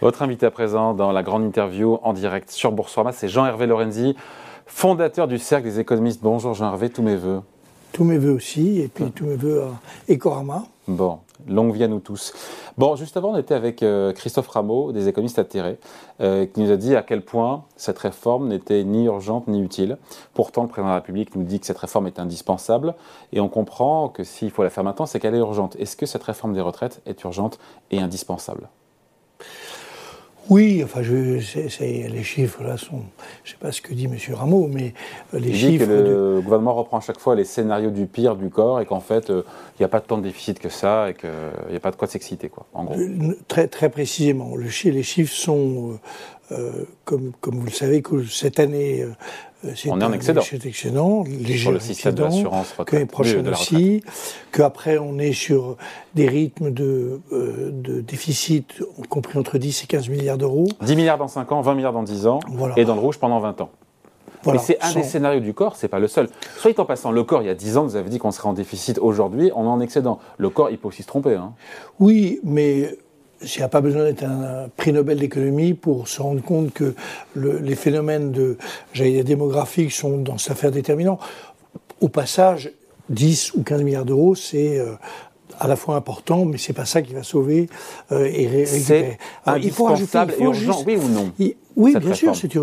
Votre invité à présent dans la grande interview en direct sur Boursorama, c'est Jean-Hervé Lorenzi, fondateur du Cercle des économistes. Bonjour Jean-Hervé, tous mes voeux. Tous mes voeux aussi, et puis tous mes voeux à Ecorama. Bon, longue vie à nous tous. Bon, juste avant, on était avec euh, Christophe Rameau, des économistes atterrés, euh, qui nous a dit à quel point cette réforme n'était ni urgente ni utile. Pourtant, le président de la République nous dit que cette réforme est indispensable, et on comprend que s'il faut la faire maintenant, c'est qu'elle est urgente. Est-ce que cette réforme des retraites est urgente et indispensable? Oui, enfin, je, les chiffres là sont. Je ne sais pas ce que dit M. Rameau, mais euh, les chiffres. Dit que le gouvernement reprend à chaque fois les scénarios du pire du corps et qu'en fait, euh, il n'y a pas tant de déficit que ça et qu'il n'y a pas de quoi s'exciter, quoi, en gros. Euh, très, très précisément. Le, les chiffres sont, comme, comme vous le savez, que cette année, euh, on est en excédent. excédent, léger sur le système de l'assurance que les prochaines aussi, qu'après on est sur des rythmes de, euh, de, déficit compris entre 10 et 15 milliards d'euros. 10 milliards dans 5 ans, 20 milliards dans 10 ans, et dans le rouge pendant 20 ans. Mais c'est un des scénarios du corps, c'est pas le seul. Soit en passant, le corps, il y a 10 ans, vous avez dit qu'on serait en déficit. Aujourd'hui, on est en excédent. Le corps, il peut aussi se tromper. Hein. Oui, mais n'y a pas besoin d'être un prix Nobel d'économie pour se rendre compte que les phénomènes de, démographiques sont dans cette affaire déterminants. Au passage, 10 ou 15 milliards d'euros, c'est euh, à la fois important, mais c'est pas ça qui va sauver euh, et récupérer. Il faut rajouter, il faut urgent, oui ou non? Oui, bien sûr, c'est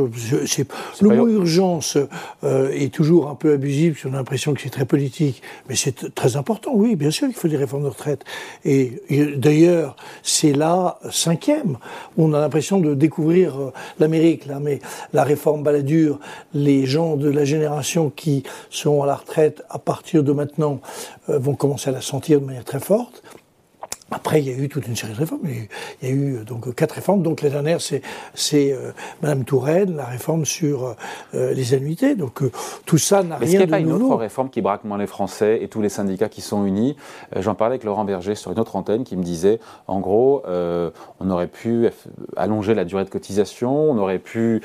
le mot urgence euh, est toujours un peu abusif, on a l'impression que c'est très politique, mais c'est très important. Oui, bien sûr qu'il faut des réformes de retraite. Et, d'ailleurs, c'est la cinquième. On a l'impression de découvrir euh, l'Amérique là, mais la réforme baladure, les gens de la génération qui sont à la retraite à partir de maintenant euh, vont commencer à la sentir de manière très forte. Après, il y a eu toute une série de réformes. Il y a eu donc quatre réformes. Donc la dernière, c'est c'est euh, Madame Touraine, la réforme sur euh, les annuités. Donc euh, tout ça n'a rien de nouveau. Est-ce qu'il n'y a pas une autre réforme qui braque moins les Français et tous les syndicats qui sont unis? J'en parlais avec Laurent Berger sur une autre antenne qui me disait, en gros, on aurait pu allonger la durée de cotisation, on aurait pu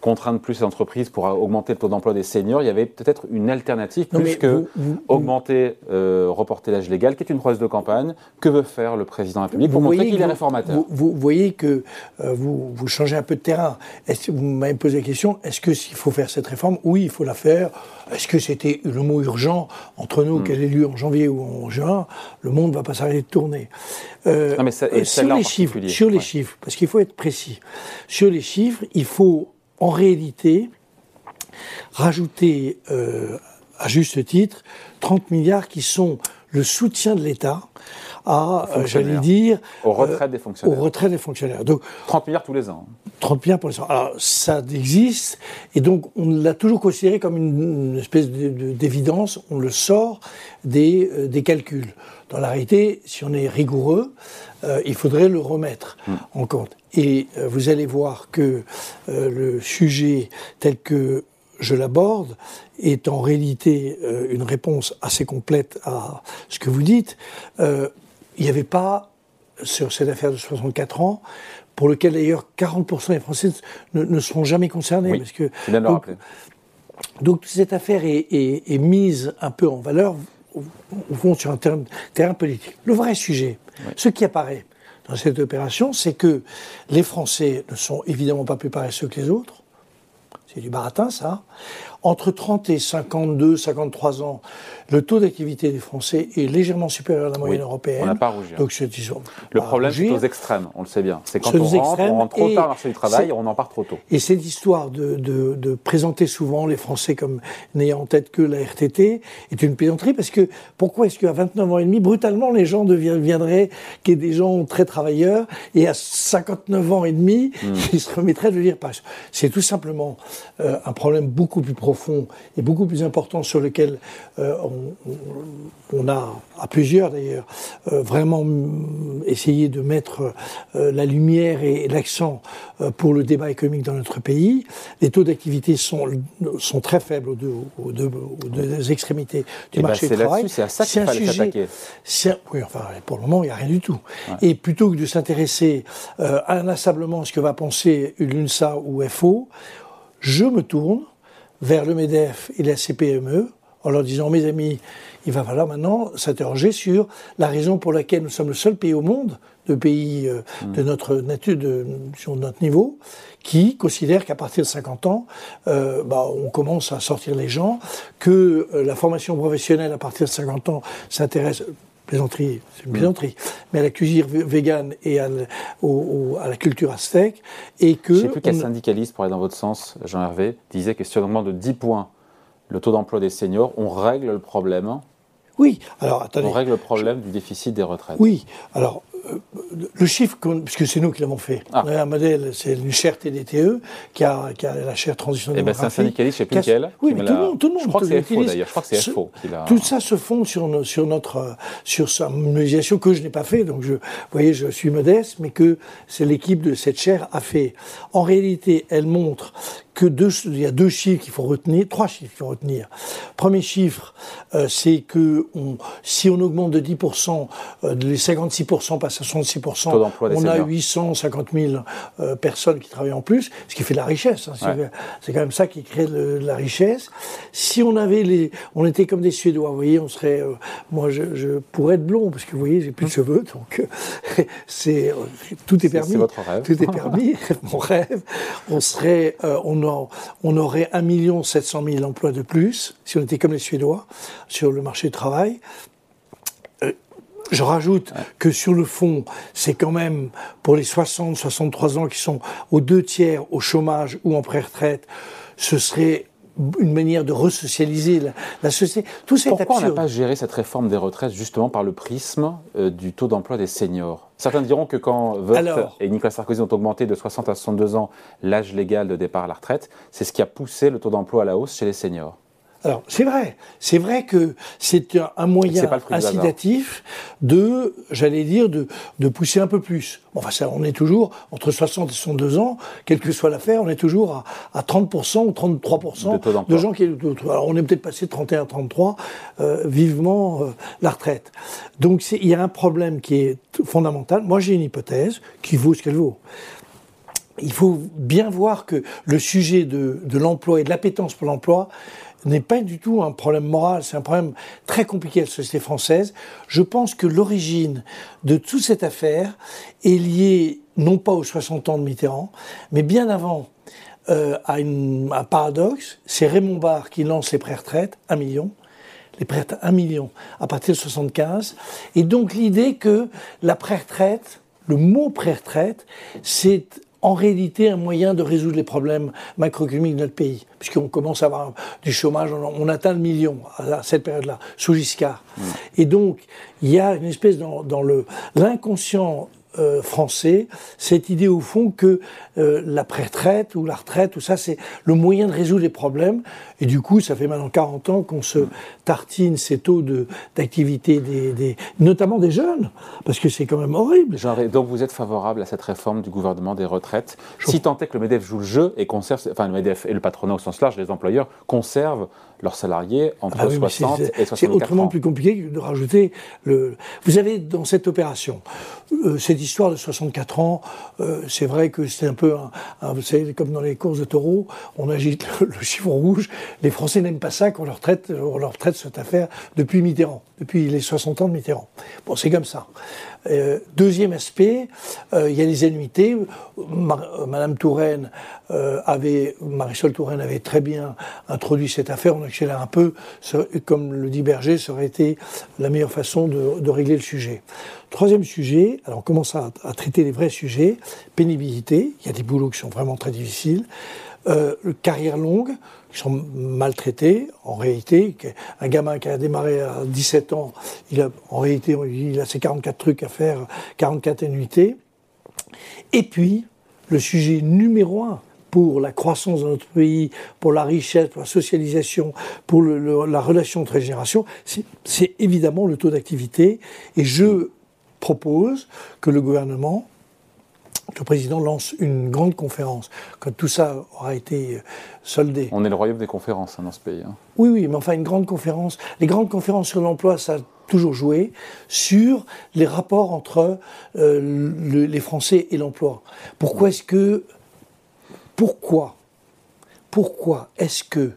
contraindre plus les entreprises pour augmenter le taux d'emploi des seniors. Il y avait peut-être une alternative plus que augmenter, reporter l'âge légal, qui est une promesse de campagne que veut faire le président de la République pour montrer qu'il est réformateur? vous, voyez que euh, vous, vous, changez un peu de terrain. Est-ce vous m'avez posé la question est-ce que s'il faut faire cette réforme Oui, il faut la faire. Est-ce que c'était le mot urgent entre nous, hmm. qu'elle ait lieu en janvier ou en juin Le monde ne va pas s'arrêter de tourner. Euh, mais euh, sur les chiffres, sur les chiffres, parce qu'il faut être précis. Sur les chiffres, il faut en réalité rajouter à juste titre 30 milliards qui sont le soutien de l'État à, euh, j'allais dire, au euh, retrait des fonctionnaires. Au retrait des fonctionnaires. Donc 30 milliards tous les ans. 30 milliards pour les ans. Alors ça existe et donc on l'a toujours considéré comme une, espèce d'évidence. On le sort des, euh, des calculs. Dans la réalité, si on est rigoureux, il faudrait le remettre hmm. en compte. Et vous allez voir que le sujet tel que je l'aborde est en réalité une réponse assez complète à ce que vous dites il n'y avait pas, sur cette affaire de 64 ans, pour lequel d'ailleurs 40% des Français ne, seront jamais concernés. parce que, donc, donc, cette affaire est, mise un peu en valeur, au, fond, sur un terrain, politique. Le vrai sujet, ce qui apparaît dans cette opération, c'est que les Français ne sont évidemment pas plus paresseux que les autres. C'est du baratin, ça. Entre 30 et 52, 53 ans, le taux d'activité des Français est légèrement supérieur à la moyenne européenne. On n'a pas rougir. Donc, le problème, c'est aux extrêmes, on le sait bien. C'est quand on rentre, on rentre trop tard au marché du travail, on en part trop tôt. Et cette histoire de, de, présenter souvent les Français comme n'ayant en tête que la RTT est une plaisanterie parce que pourquoi est-ce qu'à 29 ans et demi, brutalement, les gens deviendraient qui des gens très travailleurs et à 59 ans et demi, hmm. ils se remettraient de lire pas. C'est tout simplement euh, un problème beaucoup plus profond et beaucoup plus important sur lequel euh, on, a, à plusieurs d'ailleurs, euh, vraiment essayé de mettre euh, la lumière et, l'accent pour le débat économique dans notre pays. Les taux d'activité sont, sont très faibles aux deux, aux deux, extrémités du eh ben, marché du travail. C'est à ça qu'il fallait s'attaquer. Oui, enfin, pour le moment, il n'y a rien du tout. Et plutôt que de s'intéresser inlassablement à ce que va penser l'UNSA ou FO, je me tourne vers le MEDEF et la CPME en leur disant, mes amis, il va falloir maintenant s'interroger sur la raison pour laquelle nous sommes le seul pays au monde, de pays euh, de notre nature, de, sur notre niveau, qui considère qu'à partir de 50 ans, euh, bah, on commence à sortir les gens, que euh, la formation professionnelle à partir de 50 ans s'intéresse plaisanterie, c'est une mm. plaisanterie, mais à la cuisine végane et à, à, la culture aztèque, et que... Je ne sais plus quel syndicaliste, pour aller dans votre sens, Jean-Hervé, disait que si on augmente de 10 points le taux d'emploi des seniors, on règle le problème oui, alors attendez. On règle le problème du déficit des retraites. Oui, alors le chiffre, puisque c'est nous qui l'avons fait, ah. un modèle, c'est une chaire TDTE qui a, qui a la chaire transition eh ben C'est un syndicaliste, je sais plus lequel. Oui, mais tout le monde, tout le monde. Je crois que c'est FO d'ailleurs, je crois que c'est FO qui Tout ça se fonde sur, sur notre, sur sa mobilisation que je n'ai pas fait, donc je, vous voyez, je suis modeste, mais que c'est l'équipe de cette chaire a fait. En réalité, elle montre que deux, il y a deux chiffres qu'il faut retenir, trois chiffres qu'il faut retenir. Premier chiffre, euh, c'est que on, si on augmente de 10%, euh, les 56% passent à 66%, on a 850 000 euh, personnes qui travaillent en plus, ce qui fait de la richesse. Hein, c'est quand même ça qui crée de, la richesse. Si on avait les, on était comme des Suédois, vous voyez, on serait, euh, moi je, je, pourrais être blond parce que vous voyez, j'ai plus de hum. cheveux, donc c'est tout est permis. C'est votre rêve. Tout est permis, mon rêve. On serait, on on, aurait 1 700 000 emplois de plus, si on était comme les Suédois, sur le marché du travail. Euh, je rajoute que sur le fond, c'est quand même pour les 60, 63 ans qui sont aux deux tiers au chômage ou en pré-retraite, ce serait une manière de resocialiser la, société. Tout Pourquoi on n'a pas géré cette réforme des retraites justement par le prisme euh, du taux d'emploi des seniors? Certains diront que quand Vogt et Nicolas Sarkozy ont augmenté de 60 à 62 ans l'âge légal de départ à la retraite, c'est ce qui a poussé le taux d'emploi à la hausse chez les seniors. Alors, c'est vrai. C'est vrai que c'est un, moyen incitatif de, j'allais dire, de, de, pousser un peu plus. enfin, ça, on est toujours, entre 60 et 62 ans, quelle que soit l'affaire, on est toujours à, à 30% ou 33% de, gens qui... Alors, on est peut-être passé de 31 à 33, euh, vivement euh, la retraite. Donc, il y a un problème qui est fondamental. Moi, j'ai une hypothèse qui vaut ce qu'elle vaut il faut bien voir que le sujet de, l'emploi et de l'appétence pour l'emploi n'est pas du tout un problème moral, c'est un problème très compliqué à la société française. Je pense que l'origine de toute cette affaire est liée non pas aux 60 ans de Mitterrand, mais bien avant euh, à un paradoxe. C'est Raymond Barre qui lance les pré-retraites, un million, les pré un million à partir de 75. Et donc l'idée que la pré-retraite, le mot pré-retraite, c'est en réalité un moyen de résoudre les problèmes macroéconomiques de notre pays, puisqu'on commence à avoir du chômage, on, atteint le million à cette période-là, sous Giscard. Mmh. Et donc, il y a une espèce dans, dans l'inconscient euh, français cette idée au fond que euh, la pré-retraite ou la retraite, tout ça, c'est le moyen de résoudre les problèmes. Et du coup, ça fait maintenant 40 ans qu'on se tartine ces taux d'activité, des, des, notamment des jeunes, parce que c'est quand même horrible. donc vous êtes favorable à cette réforme du gouvernement des retraites, si tant est que le MEDEF joue le jeu et conserve, enfin le MEDEF et le patronat au sens large, les employeurs conservent leurs salariés entre 60 ah et 64 C'est autrement plus compliqué de rajouter le... Vous avez dans cette opération, euh, cette histoire de 64 ans, euh, c'est vrai que c'est un peu, un, vous savez, comme dans les courses de taureaux, on agite le, chiffon rouge. Les Français n'aiment pas ça qu'on leur traite, on leur traite cette affaire depuis Mitterrand, depuis les 60 ans de Mitterrand. Bon, c'est comme ça. Euh, deuxième aspect, euh, il y a les annuités. Madame Touraine euh, avait, Marisol Touraine avait très bien introduit cette affaire. On accélère un peu, comme le dit Berger, ça aurait été la meilleure façon de, régler le sujet. Troisième sujet, alors on commence à, à, traiter les vrais sujets. Pénibilité, il y a des boulots qui sont vraiment très difficiles. Euh, carrière longue, qui sont maltraités. En réalité, un gamin qui a démarré à 17 ans, il a, en réalité, il a ses 44 trucs à faire, 44 annuités. Et puis, le sujet numéro un pour la croissance de notre pays, pour la richesse, pour la socialisation, pour la relation entre les générations, c'est évidemment le taux d'activité. Et je propose que le gouvernement le président lance une grande conférence quand tout ça aura été euh, soldé. On est le royaume des conférences hein, dans ce pays. Hein. Oui, oui, mais enfin une grande conférence. Les grandes conférences sur l'emploi, ça a toujours joué sur les rapports entre euh, les Français et l'emploi. Pourquoi est-ce que pourquoi pourquoi est-ce que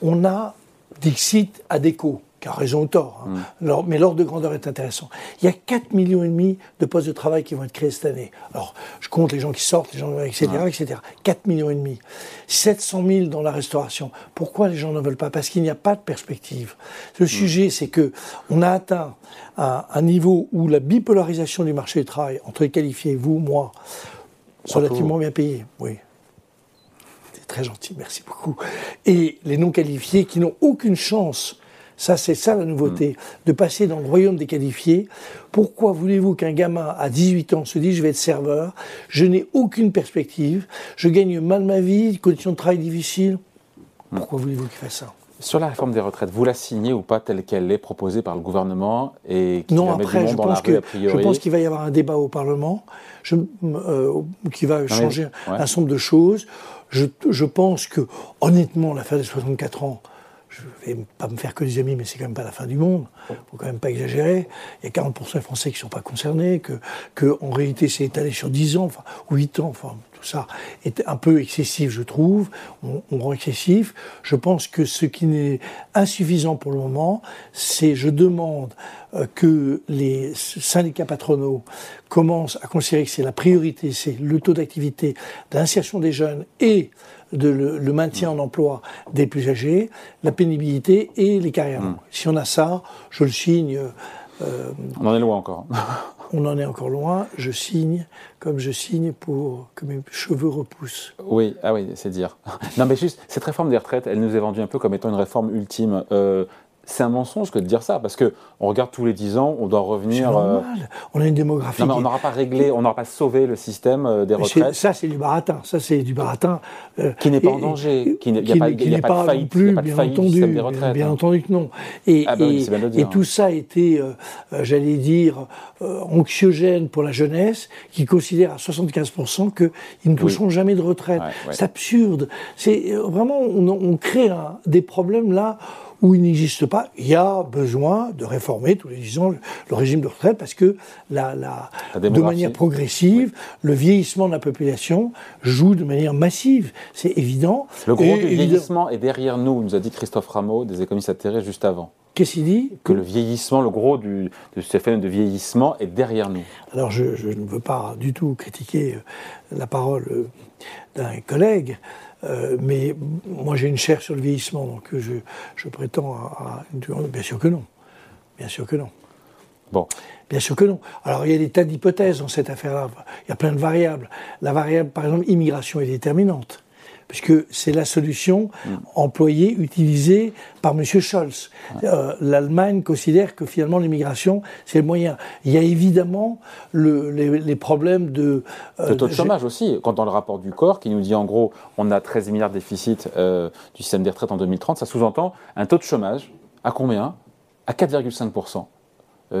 on a Dixit Adeco qui a raison ou tort, hein. mm. mais l'ordre de grandeur est intéressant. Il y a 4 millions et demi de postes de travail qui vont être créés cette année. Alors, je compte les gens qui sortent, les gens, etc., etc. 4 millions et demi. 700 000 dans la restauration. Pourquoi les gens ne veulent pas? Parce qu'il n'y a pas de perspective. Le mm. sujet, c'est que on a atteint un, un, niveau où la bipolarisation du marché du travail, entre les qualifiés, vous, moi, relativement bien payés, oui, très gentil, merci beaucoup. Et les non qualifiés qui n'ont aucune chance ça, c'est ça la nouveauté, mm. de passer dans le royaume des qualifiés. Pourquoi voulez-vous qu'un gamin à 18 ans se dise je vais être serveur, je n'ai aucune perspective, je gagne mal ma vie, conditions de travail difficiles mm. Pourquoi voulez-vous qu'il fasse ça? Sur la réforme des retraites, vous la signez ou pas telle qu'elle est proposée par le gouvernement et qui Non, après, je, pense que, je pense qu'il va y avoir un débat au Parlement je, euh, qui va changer un certain nombre de choses. Je, je pense que, honnêtement, l'affaire des 64 ans, je vais pas me faire que des amis, mais c'est quand même pas la fin du monde. Faut quand même pas exagérer. Il y a 40% des Français qui sont pas concernés, que, que en réalité c'est étalé sur 10 ans, enfin 8 ans, enfin tout ça est un peu excessif, je trouve. On, on rend excessif. Je pense que ce qui n'est insuffisant pour le moment, c'est je demande euh, que les syndicats patronaux commencent à considérer que c'est la priorité, c'est le taux d'activité, d'insertion des jeunes et de le, maintien en emploi des plus âgés, la pénibilité et les carrières. Hmm. Si on a ça, je le signe. Euh, on en est loin encore. on en est encore loin. Je signe comme je signe pour que mes cheveux repoussent. Oui, ah oui, c'est dire. non, mais juste cette réforme des retraites, elle nous est vendue un peu comme étant une réforme ultime. Euh, c'est un mensonge que de dire ça, parce que on regarde tous les 10 ans, on doit revenir. Euh, on a une démographie. Non, mais on n'aura pas réglé, on n'aura pas sauvé le système euh, des retraites. Ça, c'est du baratin. Ça, c'est du baratin. Euh, qui n'est pas en danger. Qui n'est pas, pas, de faillite, plus, bien entendu, des retraites, bien, hein. entendu que non. Et, ah bah et, tout ça a été, j'allais dire, anxiogène pour la jeunesse, qui considère à 75% qu'ils ne toucheront jamais de retraite. C'est absurde. C'est vraiment, on, on crée des problèmes là où il n'existe pas, il y a besoin de réformer tous les 10 ans le régime de retraite parce que la, la, de manière progressive, le vieillissement de la population joue de manière massive. C'est évident. Le gros du vieillissement est derrière nous, nous a dit Christophe Rameau, des économistes atterrés juste avant. Qu'est-ce qu'il dit? Que le vieillissement, le gros du, de ce phénomène de vieillissement est derrière nous. Alors je, je ne veux pas du tout critiquer euh, la parole euh, d'un collègue. Euh, mais moi, j'ai une chair sur le vieillissement, donc je, je prétends à, Bien sûr que non. Bien sûr que non. Bon. Bien sûr que non. Alors, il y a des tas d'hypothèses dans cette affaire-là. Il y a plein de variables. La variable, par exemple, immigration est déterminante puisque c'est la solution mm. employée, utilisée par M. Scholz. Euh, L'Allemagne considère que finalement l'immigration, c'est le moyen. Il y a évidemment le, les, problèmes de... Euh, le taux de, chômage aussi. Quand dans le rapport du corps, qui nous dit en gros, on a 13 milliards de déficit euh, du système des retraites en 2030, ça sous-entend un taux de chômage à combien? À 4,5%.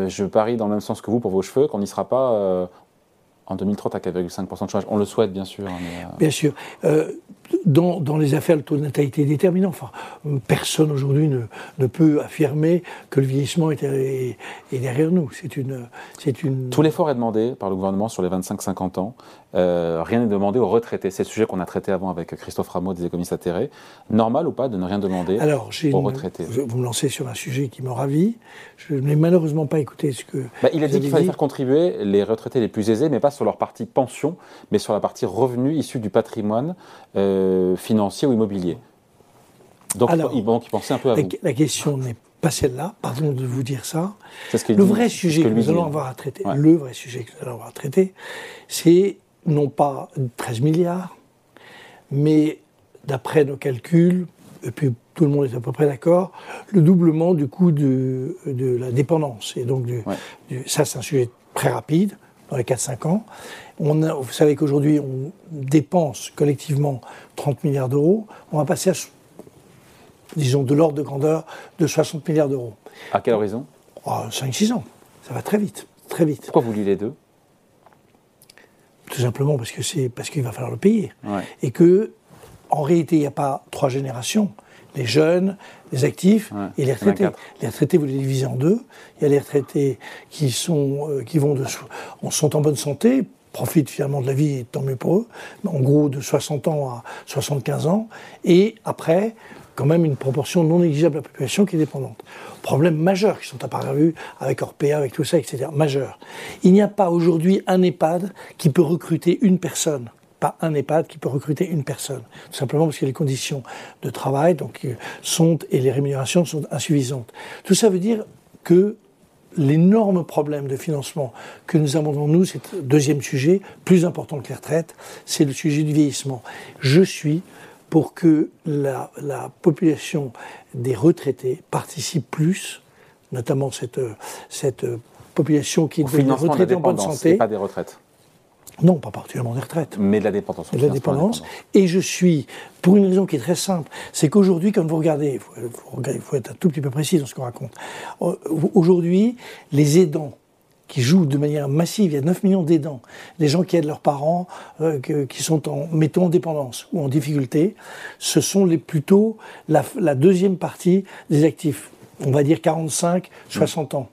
je parie dans le même sens que vous pour vos cheveux qu'on n'y sera pas en 2030 à 4,5% de chômage. On le souhaite, bien sûr. Hein, bien sûr dans, dans, les affaires, le taux de natalité est déterminant. Enfin, personne aujourd'hui ne, ne, peut affirmer que le vieillissement est, est, derrière nous. C'est une, c'est une. Tout l'effort est demandé par le gouvernement sur les 25-50 ans. Euh, rien n'est demandé aux retraités. C'est le sujet qu'on a traité avant avec Christophe Rameau des économistes atterrés. Normal ou pas de ne rien demander Alors, aux retraités? Vous me lancez sur un sujet qui me ravit. Je n'ai malheureusement pas écouté ce que. Bah, il a dit qu'il fallait faire contribuer les retraités les plus aisés, mais pas sur leur partie pension, mais sur la partie revenu issu du patrimoine. Euh, financier ou immobilier. Donc Alors, il, pensait un peu à la, vous. La question n'est pas celle-là, pardon de vous dire ça. Ce le vrai sujet que, nous allons avoir à traiter, le vrai sujet que nous allons avoir à traiter, c'est non pas 13 milliards, mais d'après nos calculs, et puis tout le monde est à peu près d'accord, le doublement du coût de, de la dépendance. Et donc, ça, c'est un sujet très rapide, dans les 4-5 ans. On vous savez qu'aujourd'hui, on dépense collectivement 30 milliards d'euros. On va passer à, disons, de l'ordre de grandeur de 60 milliards d'euros. À quel horizon? 5-6 ans. Ça va très vite, très vite. Pourquoi vous les deux? Tout simplement parce que c'est parce qu'il va falloir le payer. Et que, en réalité, il n'y a pas trois générations les jeunes, les actifs et les retraités. Les retraités, vous les divisez en deux. Il y a les retraités qui sont, euh, qui vont de, sont en bonne santé, profitent finalement de la vie, tant mieux pour eux, en gros de 60 ans à 75 ans. Et après, quand même une proportion non négligeable de la population qui est dépendante. Problèmes majeurs qui sont apparus avec Orpea, avec tout ça, etc. Majeurs. Il n'y a pas aujourd'hui un EHPAD qui peut recruter une personne pas un EHPAD qui peut recruter une personne. Tout simplement parce que les conditions de travail donc, euh, sont, et les rémunérations sont insuffisantes. Tout ça veut dire que l'énorme problème de financement que nous avons devant nous, c'est le deuxième sujet, plus important que les retraites, c'est le sujet du vieillissement. Je suis pour que la, population des retraités participe plus, notamment cette, cette population qui est de retraitée en bonne santé. Et pas des retraites. Non, pas particulièrement des retraites. Mais de la dépendance. De la dépendance. Et je suis, pour une raison qui est très simple, c'est qu'aujourd'hui, quand vous regardez, il faut, être un tout petit peu précis dans ce qu'on raconte, euh, aujourd'hui, les aidants qui jouent de manière massive, il y a 9 millions d'aidants, des gens qui aident leurs parents, euh, qui sont en, mettons, en dépendance ou en difficulté, ce sont plutôt la, la deuxième partie des actifs, on va dire 45, 60 ans.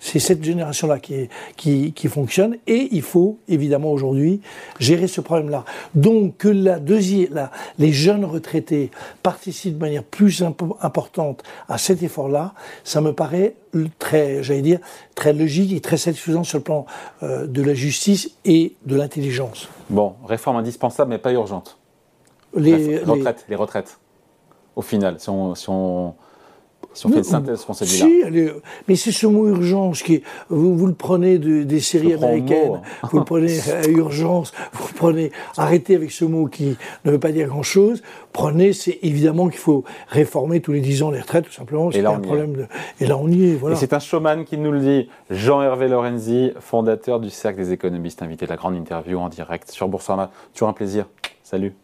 C'est cette génération-là qui, qui, fonctionne et il faut évidemment aujourd'hui gérer ce problème-là. Donc que la deuxième, les jeunes retraités participent de manière plus importante à cet effort-là, ça me paraît très, j'allais dire, très logique et très satisfaisant sur le plan euh, de la justice et de l'intelligence. Bon, réforme indispensable mais pas urgente. Les, retraites, les... retraites, au final, si on si on fait une synthèse Si, mais c'est ce mot urgence qui vous, vous le prenez des séries américaines, vous le prenez à urgence, vous le prenez, arrêtez avec ce mot qui ne veut pas dire grand chose. Prenez, c'est évidemment qu'il faut réformer tous les 10 ans les retraites, tout simplement. C'est un problème de, et là on y est, voilà. Et c'est un showman qui nous le dit, Jean-Hervé Lorenzi, fondateur du Cercle des économistes, invité à la grande interview en direct sur Boursorama. Toujours un plaisir. Salut.